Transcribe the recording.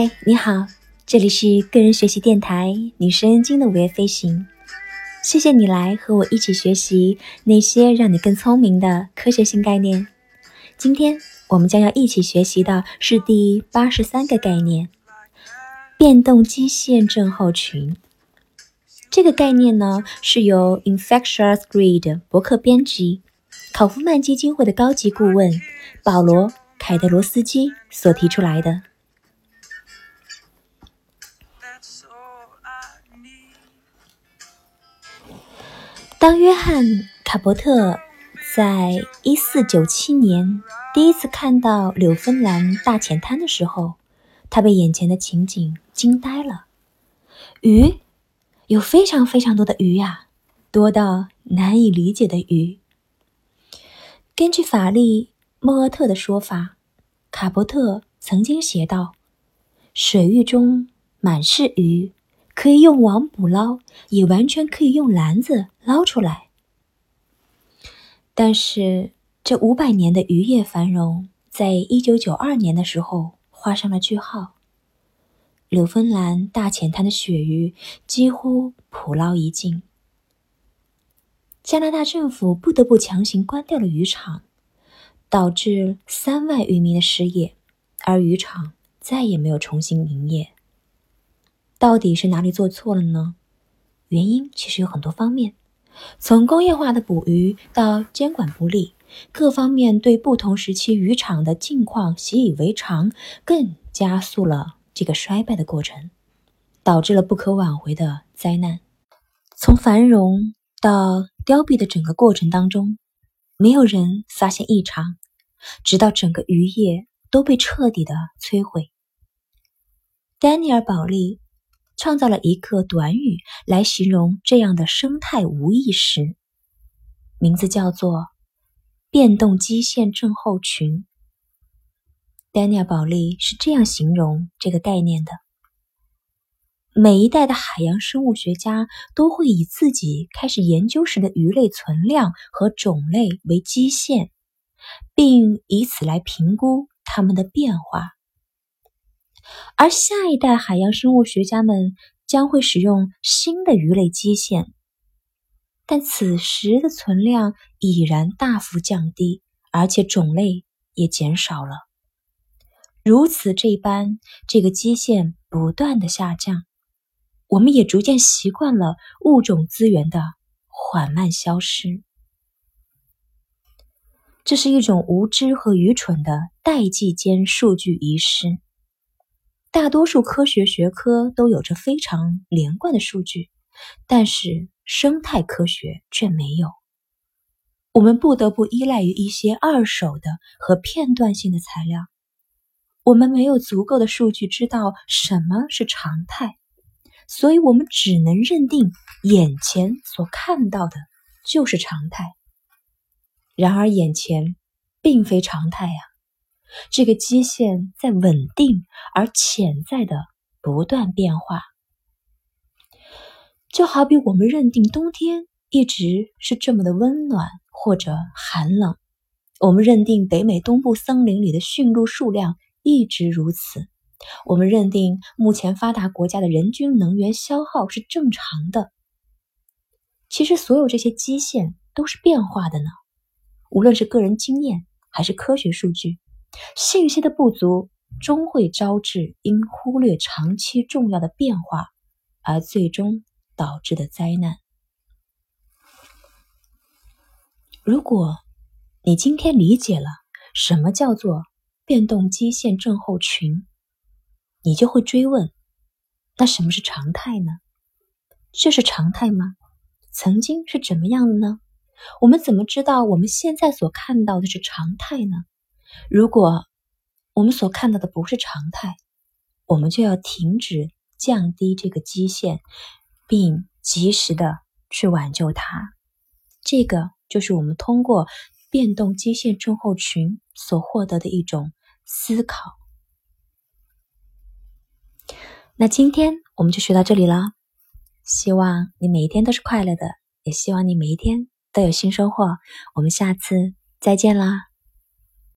嗨你好，这里是个人学习电台女神经的午夜飞行。谢谢你来和我一起学习那些让你更聪明的科学性概念。今天我们将要一起学习的是第八十三个概念——变动基线症候群。这个概念呢，是由 Infectious Grid 博客编辑、考夫曼基金会的高级顾问保罗·凯德罗斯基所提出来的。当约翰·卡伯特在一四九七年第一次看到柳芬兰大浅滩的时候，他被眼前的情景惊呆了。鱼，有非常非常多的鱼呀，多到难以理解的鱼。根据法利莫厄特的说法，卡伯特曾经写道：“水域中满是鱼。”可以用网捕捞，也完全可以用篮子捞出来。但是，这五百年的渔业繁荣，在一九九二年的时候画上了句号。柳芬兰大浅滩的鳕鱼几乎捕捞一尽，加拿大政府不得不强行关掉了渔场，导致三万渔民的失业，而渔场再也没有重新营业。到底是哪里做错了呢？原因其实有很多方面，从工业化的捕鱼到监管不力，各方面对不同时期渔场的境况习以为常，更加速了这个衰败的过程，导致了不可挽回的灾难。从繁荣到凋敝的整个过程当中，没有人发现异常，直到整个渔业都被彻底的摧毁。丹尼尔·保利。创造了一个短语来形容这样的生态无意识，名字叫做“变动基线症候群”。丹尼尔·保利是这样形容这个概念的：每一代的海洋生物学家都会以自己开始研究时的鱼类存量和种类为基线，并以此来评估它们的变化。而下一代海洋生物学家们将会使用新的鱼类基线，但此时的存量已然大幅降低，而且种类也减少了。如此这般，这个基线不断的下降，我们也逐渐习惯了物种资源的缓慢消失。这是一种无知和愚蠢的代际间数据遗失。大多数科学学科都有着非常连贯的数据，但是生态科学却没有。我们不得不依赖于一些二手的和片段性的材料。我们没有足够的数据知道什么是常态，所以我们只能认定眼前所看到的就是常态。然而，眼前并非常态呀。这个基线在稳定而潜在的不断变化，就好比我们认定冬天一直是这么的温暖或者寒冷，我们认定北美东部森林里的驯鹿数量一直如此，我们认定目前发达国家的人均能源消耗是正常的。其实，所有这些基线都是变化的呢，无论是个人经验还是科学数据。信息的不足终会招致因忽略长期重要的变化而最终导致的灾难。如果你今天理解了什么叫做变动基线症候群，你就会追问：那什么是常态呢？这是常态吗？曾经是怎么样的呢？我们怎么知道我们现在所看到的是常态呢？如果我们所看到的不是常态，我们就要停止降低这个基线，并及时的去挽救它。这个就是我们通过变动基线症候群所获得的一种思考。那今天我们就学到这里了，希望你每一天都是快乐的，也希望你每一天都有新收获。我们下次再见啦！